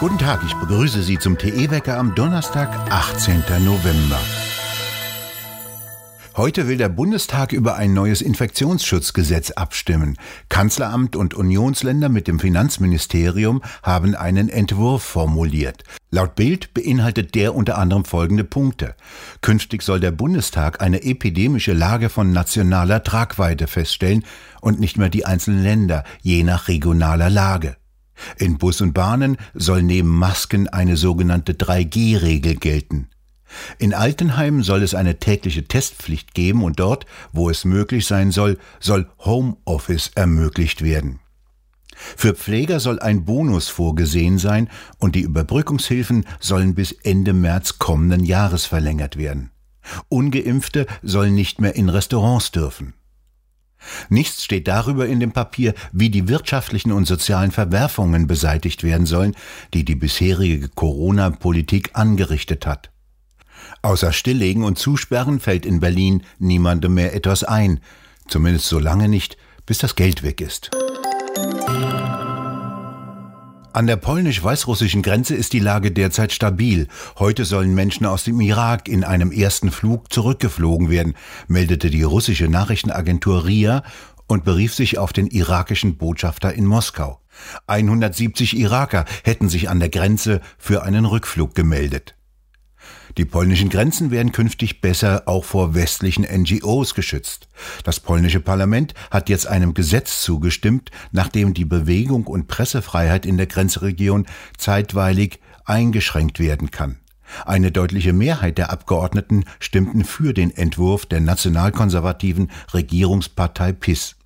Guten Tag, ich begrüße Sie zum TE-Wecker am Donnerstag, 18. November. Heute will der Bundestag über ein neues Infektionsschutzgesetz abstimmen. Kanzleramt und Unionsländer mit dem Finanzministerium haben einen Entwurf formuliert. Laut Bild beinhaltet der unter anderem folgende Punkte. Künftig soll der Bundestag eine epidemische Lage von nationaler Tragweite feststellen und nicht mehr die einzelnen Länder, je nach regionaler Lage. In Bus und Bahnen soll neben Masken eine sogenannte 3G-Regel gelten. In Altenheimen soll es eine tägliche Testpflicht geben und dort, wo es möglich sein soll, soll Homeoffice ermöglicht werden. Für Pfleger soll ein Bonus vorgesehen sein und die Überbrückungshilfen sollen bis Ende März kommenden Jahres verlängert werden. Ungeimpfte sollen nicht mehr in Restaurants dürfen. Nichts steht darüber in dem Papier, wie die wirtschaftlichen und sozialen Verwerfungen beseitigt werden sollen, die die bisherige Corona-Politik angerichtet hat. Außer Stilllegen und Zusperren fällt in Berlin niemandem mehr etwas ein, zumindest so lange nicht, bis das Geld weg ist. An der polnisch-weißrussischen Grenze ist die Lage derzeit stabil. Heute sollen Menschen aus dem Irak in einem ersten Flug zurückgeflogen werden, meldete die russische Nachrichtenagentur RIA und berief sich auf den irakischen Botschafter in Moskau. 170 Iraker hätten sich an der Grenze für einen Rückflug gemeldet. Die polnischen Grenzen werden künftig besser auch vor westlichen NGOs geschützt. Das polnische Parlament hat jetzt einem Gesetz zugestimmt, nachdem die Bewegung und Pressefreiheit in der Grenzregion zeitweilig eingeschränkt werden kann. Eine deutliche Mehrheit der Abgeordneten stimmten für den Entwurf der nationalkonservativen Regierungspartei PIS.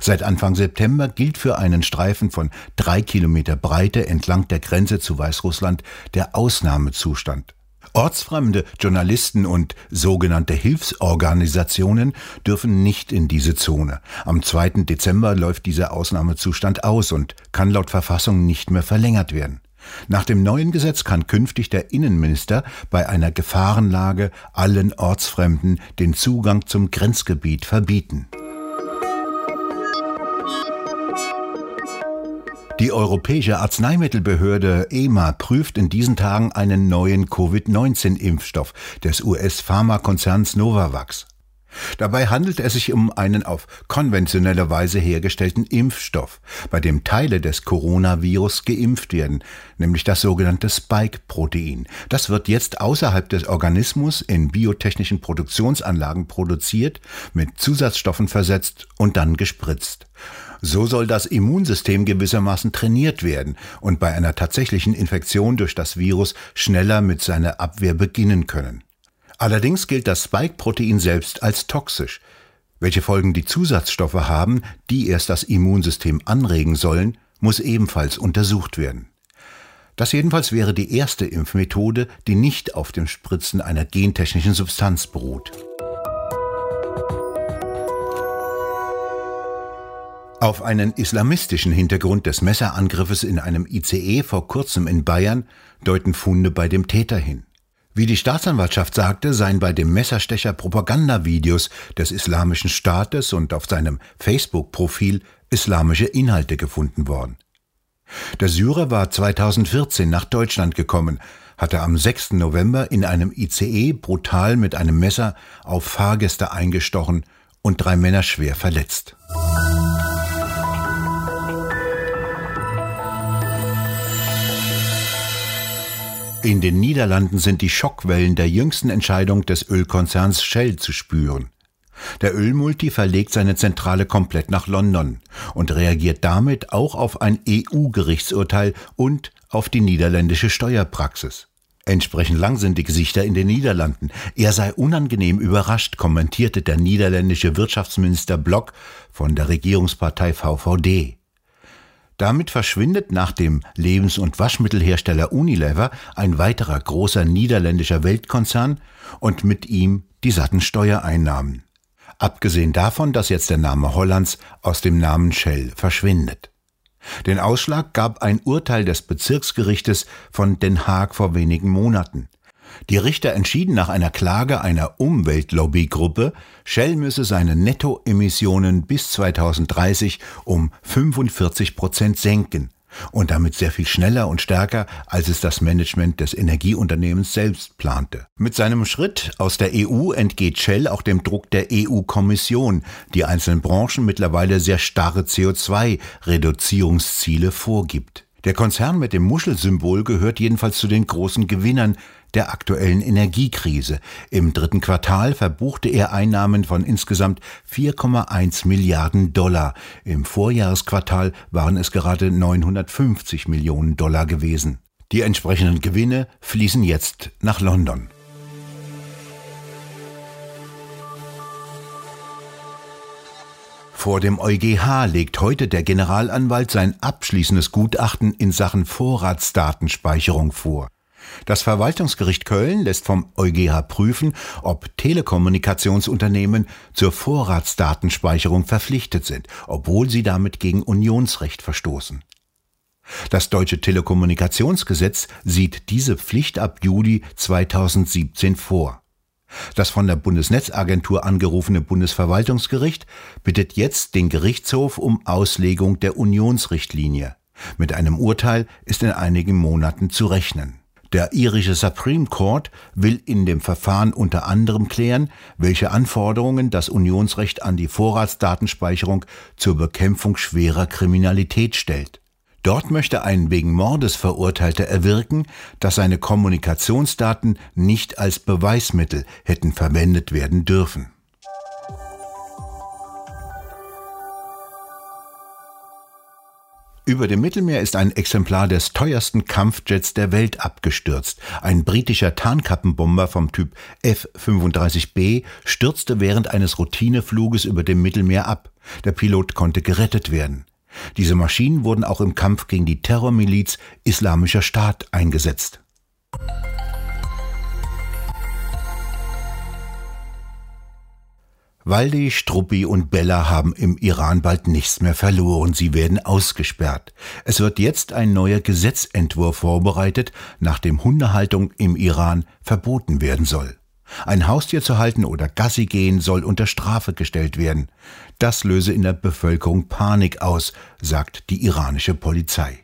Seit Anfang September gilt für einen Streifen von drei Kilometer Breite entlang der Grenze zu Weißrussland der Ausnahmezustand. Ortsfremde, Journalisten und sogenannte Hilfsorganisationen dürfen nicht in diese Zone. Am 2. Dezember läuft dieser Ausnahmezustand aus und kann laut Verfassung nicht mehr verlängert werden. Nach dem neuen Gesetz kann künftig der Innenminister bei einer Gefahrenlage allen Ortsfremden den Zugang zum Grenzgebiet verbieten. Die Europäische Arzneimittelbehörde EMA prüft in diesen Tagen einen neuen Covid-19-Impfstoff des US-Pharmakonzerns Novavax. Dabei handelt es sich um einen auf konventionelle Weise hergestellten Impfstoff, bei dem Teile des Coronavirus geimpft werden, nämlich das sogenannte Spike-Protein. Das wird jetzt außerhalb des Organismus in biotechnischen Produktionsanlagen produziert, mit Zusatzstoffen versetzt und dann gespritzt. So soll das Immunsystem gewissermaßen trainiert werden und bei einer tatsächlichen Infektion durch das Virus schneller mit seiner Abwehr beginnen können. Allerdings gilt das Spike-Protein selbst als toxisch. Welche Folgen die Zusatzstoffe haben, die erst das Immunsystem anregen sollen, muss ebenfalls untersucht werden. Das jedenfalls wäre die erste Impfmethode, die nicht auf dem Spritzen einer gentechnischen Substanz beruht. Auf einen islamistischen Hintergrund des Messerangriffes in einem ICE vor kurzem in Bayern deuten Funde bei dem Täter hin. Wie die Staatsanwaltschaft sagte, seien bei dem Messerstecher Propagandavideos des Islamischen Staates und auf seinem Facebook-Profil islamische Inhalte gefunden worden. Der Syrer war 2014 nach Deutschland gekommen, hatte am 6. November in einem ICE brutal mit einem Messer auf Fahrgäste eingestochen und drei Männer schwer verletzt. In den Niederlanden sind die Schockwellen der jüngsten Entscheidung des Ölkonzerns Shell zu spüren. Der Ölmulti verlegt seine Zentrale komplett nach London und reagiert damit auch auf ein EU-Gerichtsurteil und auf die niederländische Steuerpraxis. Entsprechend lang sind die Gesichter in den Niederlanden. Er sei unangenehm überrascht, kommentierte der niederländische Wirtschaftsminister Block von der Regierungspartei VVD. Damit verschwindet nach dem Lebens- und Waschmittelhersteller Unilever ein weiterer großer niederländischer Weltkonzern und mit ihm die satten Steuereinnahmen. Abgesehen davon, dass jetzt der Name Hollands aus dem Namen Shell verschwindet. Den Ausschlag gab ein Urteil des Bezirksgerichtes von Den Haag vor wenigen Monaten. Die Richter entschieden nach einer Klage einer Umweltlobbygruppe, Shell müsse seine Nettoemissionen bis 2030 um 45 Prozent senken und damit sehr viel schneller und stärker, als es das Management des Energieunternehmens selbst plante. Mit seinem Schritt aus der EU entgeht Shell auch dem Druck der EU-Kommission, die einzelnen Branchen mittlerweile sehr starre CO2-Reduzierungsziele vorgibt. Der Konzern mit dem Muschelsymbol gehört jedenfalls zu den großen Gewinnern der aktuellen Energiekrise. Im dritten Quartal verbuchte er Einnahmen von insgesamt 4,1 Milliarden Dollar. Im Vorjahresquartal waren es gerade 950 Millionen Dollar gewesen. Die entsprechenden Gewinne fließen jetzt nach London. Vor dem EuGH legt heute der Generalanwalt sein abschließendes Gutachten in Sachen Vorratsdatenspeicherung vor. Das Verwaltungsgericht Köln lässt vom EuGH prüfen, ob Telekommunikationsunternehmen zur Vorratsdatenspeicherung verpflichtet sind, obwohl sie damit gegen Unionsrecht verstoßen. Das deutsche Telekommunikationsgesetz sieht diese Pflicht ab Juli 2017 vor. Das von der Bundesnetzagentur angerufene Bundesverwaltungsgericht bittet jetzt den Gerichtshof um Auslegung der Unionsrichtlinie. Mit einem Urteil ist in einigen Monaten zu rechnen. Der irische Supreme Court will in dem Verfahren unter anderem klären, welche Anforderungen das Unionsrecht an die Vorratsdatenspeicherung zur Bekämpfung schwerer Kriminalität stellt. Dort möchte ein wegen Mordes Verurteilter erwirken, dass seine Kommunikationsdaten nicht als Beweismittel hätten verwendet werden dürfen. Über dem Mittelmeer ist ein Exemplar des teuersten Kampfjets der Welt abgestürzt. Ein britischer Tarnkappenbomber vom Typ F-35B stürzte während eines Routinefluges über dem Mittelmeer ab. Der Pilot konnte gerettet werden. Diese Maschinen wurden auch im Kampf gegen die Terrormiliz Islamischer Staat eingesetzt. Waldi, Struppi und Bella haben im Iran bald nichts mehr verloren. Sie werden ausgesperrt. Es wird jetzt ein neuer Gesetzentwurf vorbereitet, nachdem Hundehaltung im Iran verboten werden soll. Ein Haustier zu halten oder Gassi gehen soll unter Strafe gestellt werden. Das löse in der Bevölkerung Panik aus, sagt die iranische Polizei.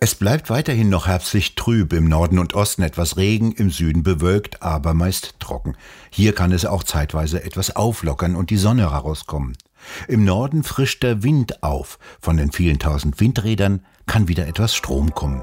Es bleibt weiterhin noch herbstlich trüb, im Norden und Osten etwas Regen, im Süden bewölkt, aber meist trocken. Hier kann es auch zeitweise etwas auflockern und die Sonne herauskommen. Im Norden frischt der Wind auf, von den vielen tausend Windrädern kann wieder etwas Strom kommen.